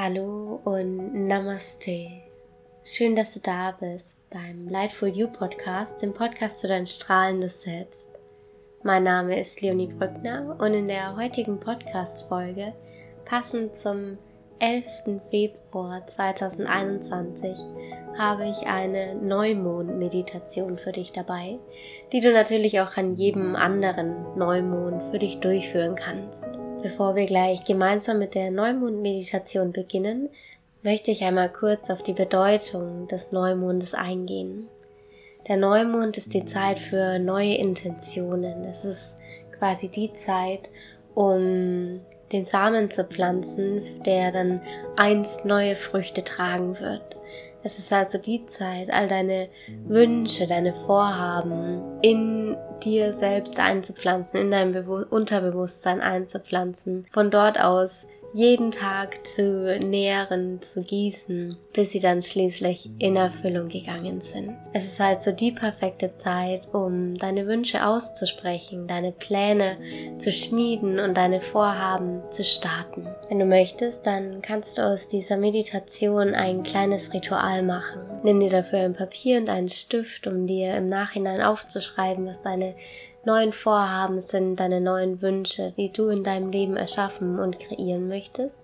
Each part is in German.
Hallo und Namaste. Schön, dass du da bist beim Lightful You Podcast, dem Podcast für dein strahlendes Selbst. Mein Name ist Leonie Brückner und in der heutigen Podcast-Folge, passend zum 11. Februar 2021, habe ich eine Neumond-Meditation für dich dabei, die du natürlich auch an jedem anderen Neumond für dich durchführen kannst. Bevor wir gleich gemeinsam mit der Neumond-Meditation beginnen, möchte ich einmal kurz auf die Bedeutung des Neumondes eingehen. Der Neumond ist die Zeit für neue Intentionen. Es ist quasi die Zeit, um den Samen zu pflanzen, der dann einst neue Früchte tragen wird. Es ist also die Zeit, all deine Wünsche, deine Vorhaben in dir selbst einzupflanzen, in deinem Be Unterbewusstsein einzupflanzen. Von dort aus jeden Tag zu nähren, zu gießen, bis sie dann schließlich in Erfüllung gegangen sind. Es ist halt so die perfekte Zeit, um deine Wünsche auszusprechen, deine Pläne zu schmieden und deine Vorhaben zu starten. Wenn du möchtest, dann kannst du aus dieser Meditation ein kleines Ritual machen. Nimm dir dafür ein Papier und einen Stift, um dir im Nachhinein aufzuschreiben, was deine neuen Vorhaben sind, deine neuen Wünsche, die du in deinem Leben erschaffen und kreieren möchtest.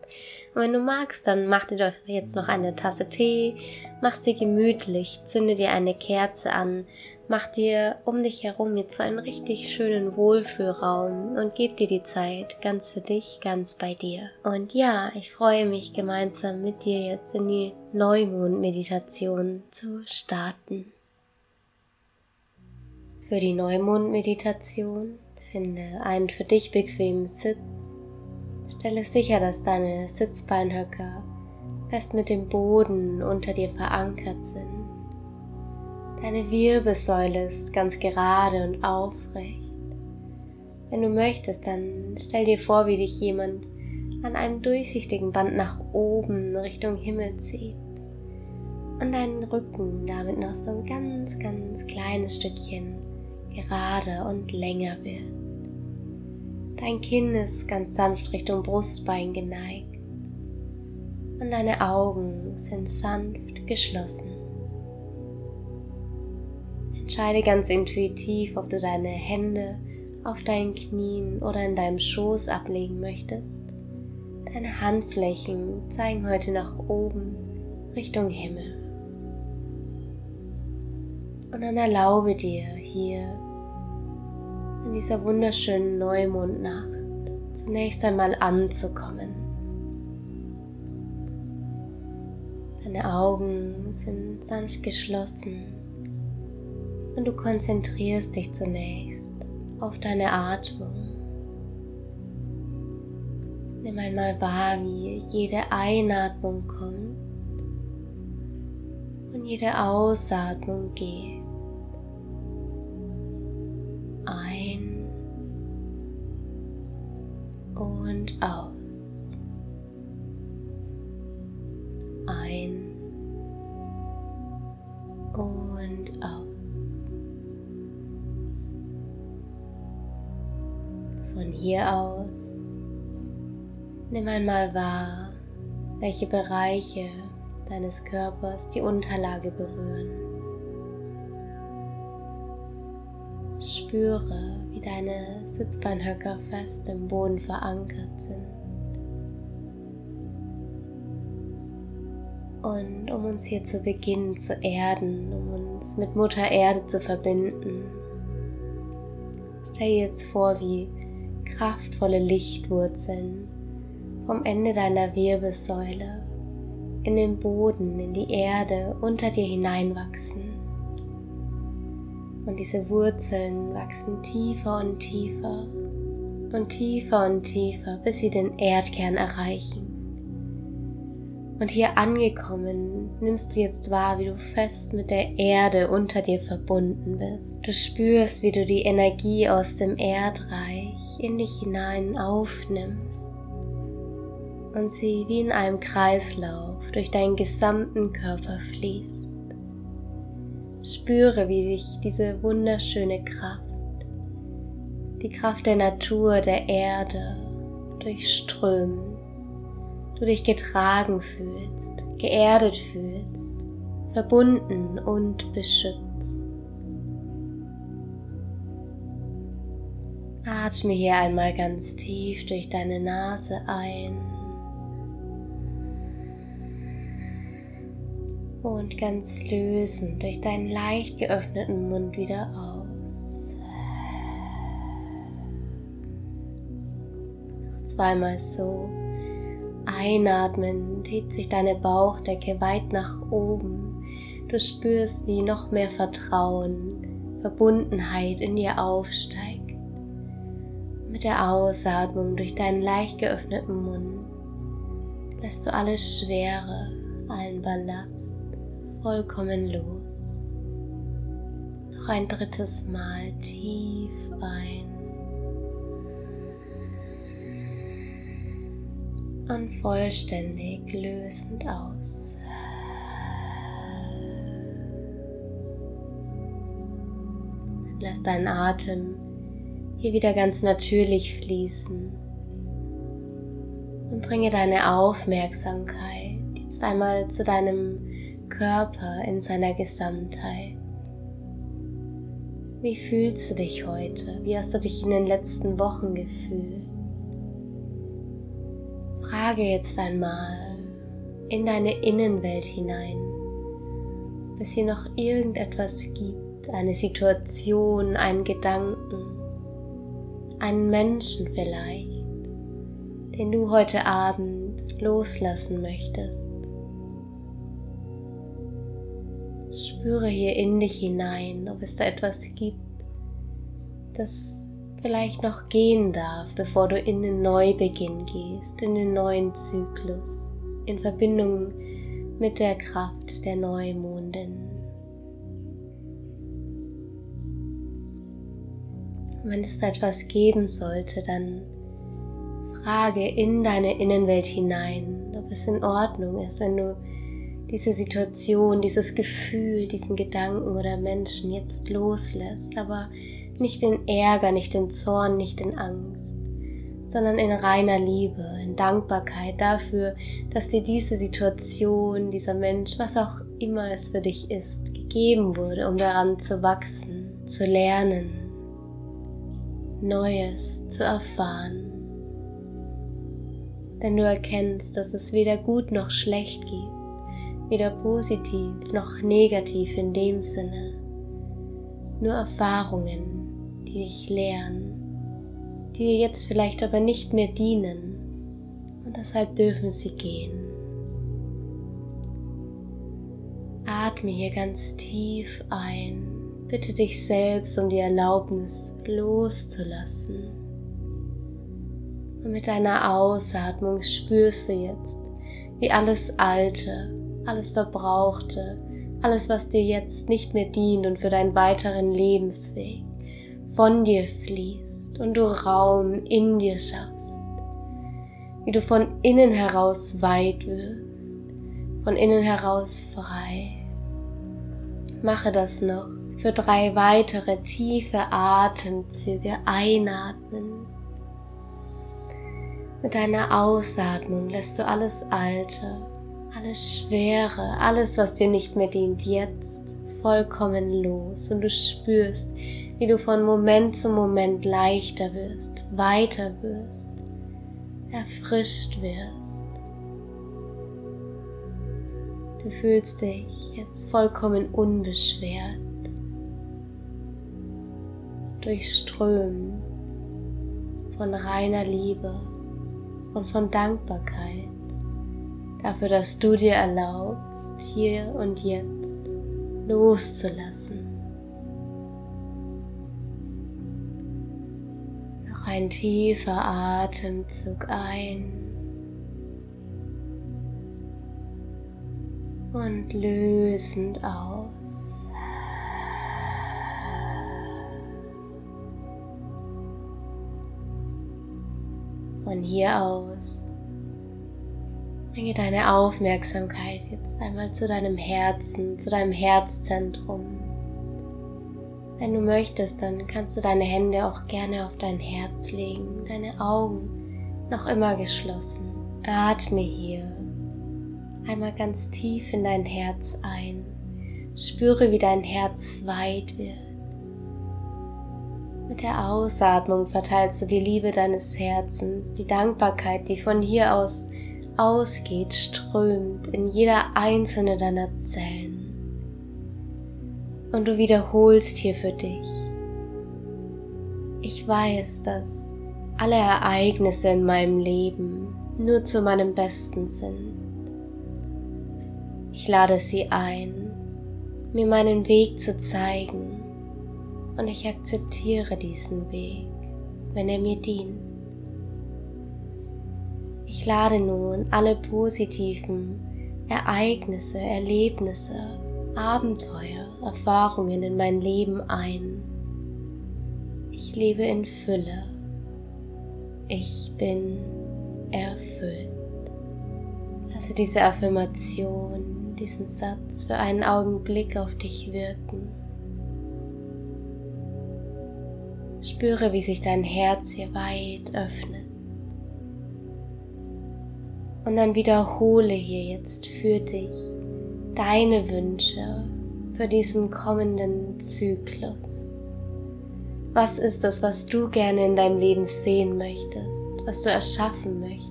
Und wenn du magst, dann mach dir doch jetzt noch eine Tasse Tee, mach dir gemütlich, zünde dir eine Kerze an, mach dir um dich herum jetzt so einen richtig schönen Wohlfühlraum und gib dir die Zeit ganz für dich, ganz bei dir. Und ja, ich freue mich gemeinsam mit dir jetzt in die Neumond-Meditation zu starten. Für die Neumond-Meditation finde einen für dich bequemen Sitz. Stelle sicher, dass deine Sitzbeinhöcker fest mit dem Boden unter dir verankert sind. Deine Wirbelsäule ist ganz gerade und aufrecht. Wenn du möchtest, dann stell dir vor, wie dich jemand an einem durchsichtigen Band nach oben Richtung Himmel zieht und deinen Rücken damit noch so ein ganz, ganz kleines Stückchen gerade und länger wird. Dein Kinn ist ganz sanft Richtung Brustbein geneigt und deine Augen sind sanft geschlossen. Entscheide ganz intuitiv, ob du deine Hände auf deinen Knien oder in deinem Schoß ablegen möchtest. Deine Handflächen zeigen heute nach oben Richtung Himmel. Und dann erlaube dir hier dieser wunderschönen Neumondnacht zunächst einmal anzukommen. Deine Augen sind sanft geschlossen und du konzentrierst dich zunächst auf deine Atmung. Nimm einmal wahr, wie jede Einatmung kommt und jede Ausatmung geht. Und aus. Ein und aus. Von hier aus nimm einmal wahr, welche Bereiche deines Körpers die Unterlage berühren. Spüre, deine Sitzbeinhöcker fest im Boden verankert sind. Und um uns hier zu beginnen zu erden, um uns mit Mutter Erde zu verbinden, stell dir jetzt vor, wie kraftvolle Lichtwurzeln vom Ende deiner Wirbelsäule in den Boden, in die Erde unter dir hineinwachsen. Und diese Wurzeln wachsen tiefer und tiefer und tiefer und tiefer, bis sie den Erdkern erreichen. Und hier angekommen, nimmst du jetzt wahr, wie du fest mit der Erde unter dir verbunden bist. Du spürst, wie du die Energie aus dem Erdreich in dich hinein aufnimmst und sie wie in einem Kreislauf durch deinen gesamten Körper fließt. Spüre, wie dich diese wunderschöne Kraft, die Kraft der Natur, der Erde durchströmt du dich getragen fühlst, geerdet fühlst, verbunden und beschützt. Atme hier einmal ganz tief durch deine Nase ein und ganz lösend durch deinen leicht geöffneten Mund wieder aus. Zweimal so. Einatmen hebt sich deine Bauchdecke weit nach oben. Du spürst, wie noch mehr Vertrauen, Verbundenheit in dir aufsteigt. Mit der Ausatmung durch deinen leicht geöffneten Mund lässt du alles Schwere, allen Ballast vollkommen los. Noch ein drittes Mal tief ein und vollständig lösend aus. Lass deinen Atem hier wieder ganz natürlich fließen. Und bringe deine Aufmerksamkeit jetzt einmal zu deinem Körper in seiner Gesamtheit. Wie fühlst du dich heute? Wie hast du dich in den letzten Wochen gefühlt? Frage jetzt einmal in deine Innenwelt hinein, ob es hier noch irgendetwas gibt, eine Situation, einen Gedanken, einen Menschen vielleicht, den du heute Abend loslassen möchtest. Spüre hier in dich hinein, ob es da etwas gibt, das vielleicht noch gehen darf, bevor du in den Neubeginn gehst, in den neuen Zyklus, in Verbindung mit der Kraft der Neumondin. wenn es da etwas geben sollte, dann frage in deine Innenwelt hinein, ob es in Ordnung ist, wenn du diese Situation, dieses Gefühl, diesen Gedanken oder Menschen jetzt loslässt, aber nicht in Ärger, nicht in Zorn, nicht in Angst, sondern in reiner Liebe, in Dankbarkeit dafür, dass dir diese Situation, dieser Mensch, was auch immer es für dich ist, gegeben wurde, um daran zu wachsen, zu lernen, Neues zu erfahren. Denn du erkennst, dass es weder gut noch schlecht gibt, weder positiv noch negativ in dem Sinne, nur Erfahrungen, die dich lehren, die dir jetzt vielleicht aber nicht mehr dienen und deshalb dürfen sie gehen. Atme hier ganz tief ein Bitte dich selbst um die Erlaubnis loszulassen. Und mit deiner Ausatmung spürst du jetzt, wie alles Alte, alles Verbrauchte, alles, was dir jetzt nicht mehr dient und für deinen weiteren Lebensweg von dir fließt und du Raum in dir schaffst. Wie du von innen heraus weit wirst, von innen heraus frei. Mache das noch für drei weitere tiefe Atemzüge einatmen. Mit deiner Ausatmung lässt du alles Alte, alles Schwere, alles, was dir nicht mehr dient, jetzt vollkommen los und du spürst, wie du von Moment zu Moment leichter wirst, weiter wirst, erfrischt wirst. Du fühlst dich jetzt vollkommen unbeschwert durchströmen von reiner Liebe und von Dankbarkeit dafür, dass du dir erlaubst, hier und jetzt loszulassen. Noch ein tiefer Atemzug ein und lösend aus. Von hier aus bringe deine Aufmerksamkeit jetzt einmal zu deinem Herzen, zu deinem Herzzentrum. Wenn du möchtest, dann kannst du deine Hände auch gerne auf dein Herz legen, deine Augen noch immer geschlossen. Atme hier einmal ganz tief in dein Herz ein. Spüre, wie dein Herz weit wird. Mit der Ausatmung verteilst du die Liebe deines Herzens, die Dankbarkeit, die von hier aus ausgeht, strömt in jeder einzelne deiner Zellen. Und du wiederholst hier für dich. Ich weiß, dass alle Ereignisse in meinem Leben nur zu meinem Besten sind. Ich lade sie ein, mir meinen Weg zu zeigen und ich akzeptiere diesen Weg, wenn er mir dient. Ich lade nun alle positiven Ereignisse, Erlebnisse, Abenteuer, Erfahrungen in mein Leben ein. Ich lebe in Fülle. Ich bin erfüllt. Lasse diese Affirmation, diesen Satz für einen Augenblick auf dich wirken. Spüre, wie sich dein Herz hier weit öffnet. Und dann wiederhole hier jetzt für dich deine Wünsche für diesen kommenden Zyklus. Was ist das, was du gerne in deinem Leben sehen möchtest, was du erschaffen möchtest?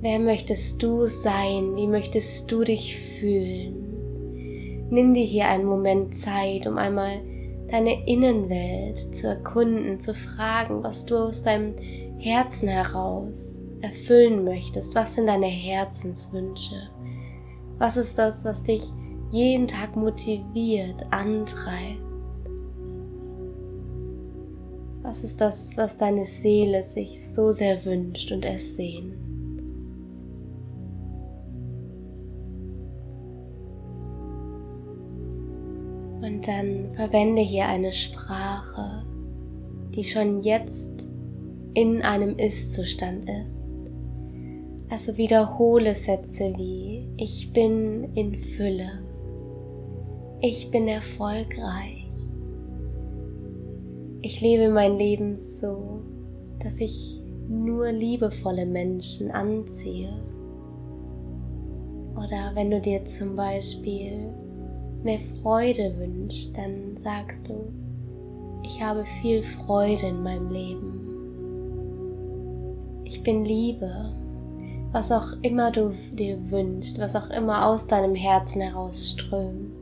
Wer möchtest du sein? Wie möchtest du dich fühlen? Nimm dir hier einen Moment Zeit, um einmal deine Innenwelt zu erkunden, zu fragen, was du aus deinem Herzen heraus erfüllen möchtest. Was sind deine Herzenswünsche? Was ist das, was dich jeden Tag motiviert, antreibt? Was ist das, was deine Seele sich so sehr wünscht und ersehnt? Und dann verwende hier eine Sprache, die schon jetzt in einem Ist-Zustand ist. Also wiederhole Sätze wie ich bin in Fülle, ich bin erfolgreich, ich lebe mein Leben so, dass ich nur liebevolle Menschen anziehe. Oder wenn du dir zum Beispiel mehr Freude wünscht, dann sagst du, ich habe viel Freude in meinem Leben. Ich bin Liebe. Was auch immer du dir wünschst, was auch immer aus deinem Herzen herausströmt.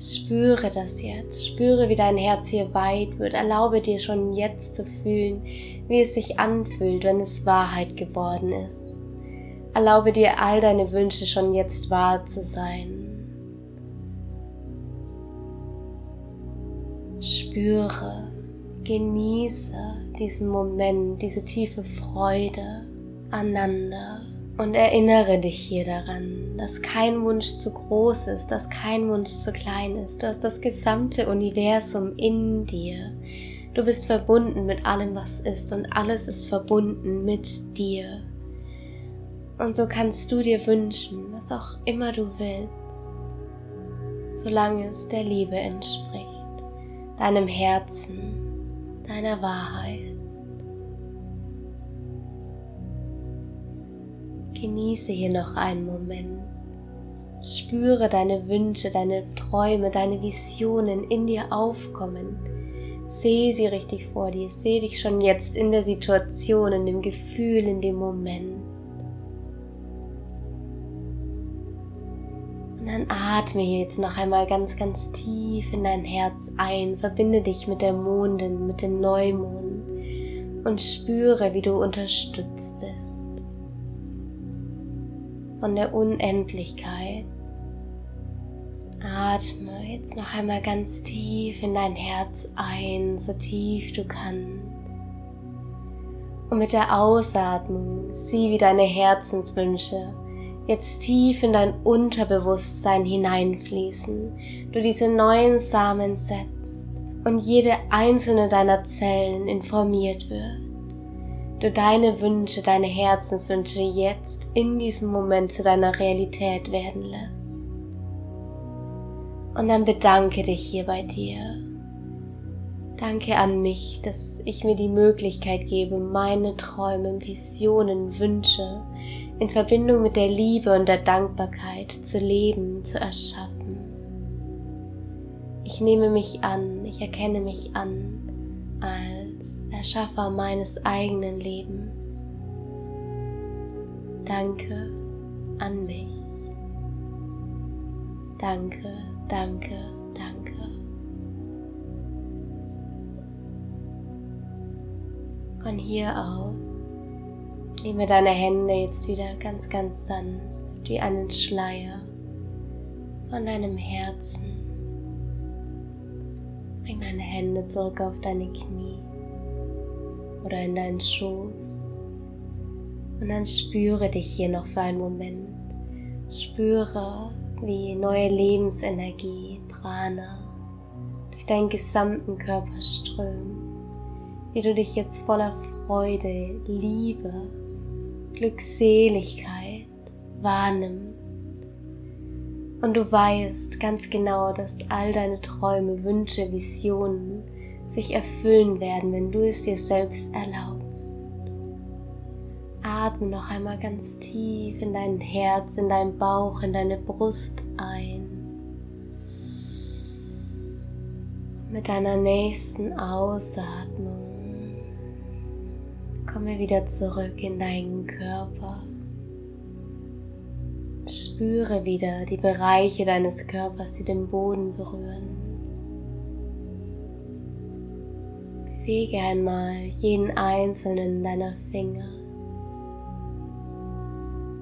Spüre das jetzt. Spüre, wie dein Herz hier weit wird. Erlaube dir schon jetzt zu fühlen, wie es sich anfühlt, wenn es Wahrheit geworden ist. Erlaube dir all deine Wünsche schon jetzt wahr zu sein. Spüre, genieße diesen Moment, diese tiefe Freude aneinander und erinnere dich hier daran, dass kein Wunsch zu groß ist, dass kein Wunsch zu klein ist. Du hast das gesamte Universum in dir. Du bist verbunden mit allem, was ist und alles ist verbunden mit dir. Und so kannst du dir wünschen, was auch immer du willst, solange es der Liebe entspricht deinem Herzen, deiner Wahrheit. Genieße hier noch einen Moment. Spüre deine Wünsche, deine Träume, deine Visionen in dir aufkommen. Sehe sie richtig vor dir. Sehe dich schon jetzt in der Situation, in dem Gefühl, in dem Moment. dann atme jetzt noch einmal ganz, ganz tief in dein Herz ein. Verbinde dich mit der Mondin, mit dem Neumond und spüre, wie du unterstützt bist. Von der Unendlichkeit. Atme jetzt noch einmal ganz tief in dein Herz ein, so tief du kannst. Und mit der Ausatmung sieh, wie deine Herzenswünsche jetzt tief in dein Unterbewusstsein hineinfließen, du diese neuen Samen setzt und jede einzelne deiner Zellen informiert wird. Du deine Wünsche, deine Herzenswünsche jetzt in diesem Moment zu deiner Realität werden lässt. Und dann bedanke dich hier bei dir. Danke an mich, dass ich mir die Möglichkeit gebe, meine Träume, Visionen, Wünsche in Verbindung mit der Liebe und der Dankbarkeit zu leben, zu erschaffen. Ich nehme mich an, ich erkenne mich an als Erschaffer meines eigenen Lebens. Danke an mich. Danke, danke, danke. Von hier aus nehme deine Hände jetzt wieder ganz, ganz sanft wie einen Schleier von deinem Herzen. Bring deine Hände zurück auf deine Knie oder in deinen Schoß. Und dann spüre dich hier noch für einen Moment. Spüre, wie neue Lebensenergie, Prana, durch deinen gesamten Körper strömt. Wie du dich jetzt voller Freude, Liebe, Glückseligkeit wahrnimmst. Und du weißt ganz genau, dass all deine Träume, Wünsche, Visionen sich erfüllen werden, wenn du es dir selbst erlaubst. Atme noch einmal ganz tief in dein Herz, in deinen Bauch, in deine Brust ein. Mit deiner nächsten Ausatmung komme wieder zurück in deinen Körper. Spüre wieder die Bereiche deines Körpers, die den Boden berühren. Bewege einmal jeden einzelnen deiner Finger.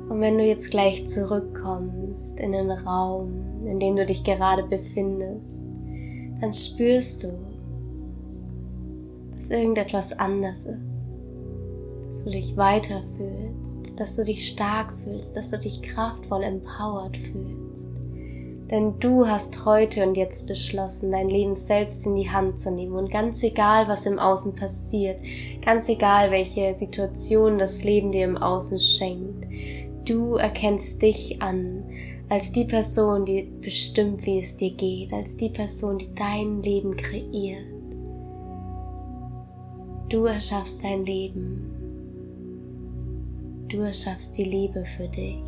Und wenn du jetzt gleich zurückkommst in den Raum, in dem du dich gerade befindest, dann spürst du, dass irgendetwas anders ist, dass du dich weiter fühlst, dass du dich stark fühlst, dass du dich kraftvoll empowered fühlst. Denn du hast heute und jetzt beschlossen, dein Leben selbst in die Hand zu nehmen. Und ganz egal, was im Außen passiert, ganz egal, welche Situation das Leben dir im Außen schenkt, Du erkennst dich an als die Person, die bestimmt, wie es dir geht, als die Person, die dein Leben kreiert. Du erschaffst dein Leben. Du erschaffst die Liebe für dich.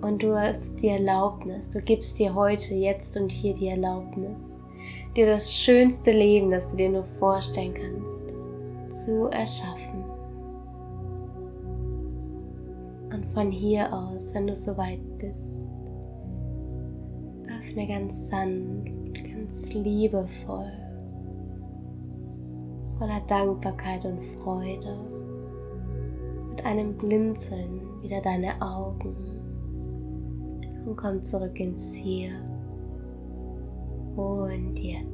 Und du hast die Erlaubnis, du gibst dir heute, jetzt und hier die Erlaubnis, dir das schönste Leben, das du dir nur vorstellen kannst, zu erschaffen. Und von hier aus, wenn du soweit bist, öffne ganz sanft, ganz liebevoll, voller Dankbarkeit und Freude, mit einem Blinzeln wieder deine Augen und komm zurück ins Hier und jetzt.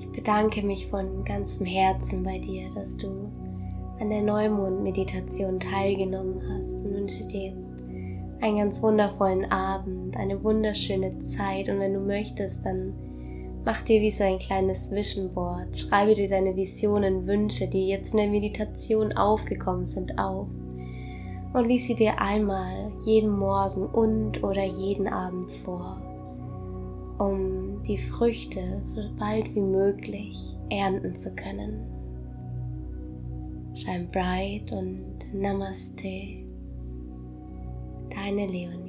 Ich bedanke mich von ganzem Herzen bei dir, dass du an der Neumond-Meditation teilgenommen hast und wünsche dir jetzt einen ganz wundervollen Abend, eine wunderschöne Zeit und wenn du möchtest, dann mach dir wie so ein kleines Vision Board, schreibe dir deine Visionen, Wünsche, die jetzt in der Meditation aufgekommen sind, auf und lies sie dir einmal jeden Morgen und oder jeden Abend vor, um die Früchte so bald wie möglich ernten zu können. Shine bright und Namaste. Deine Leonie.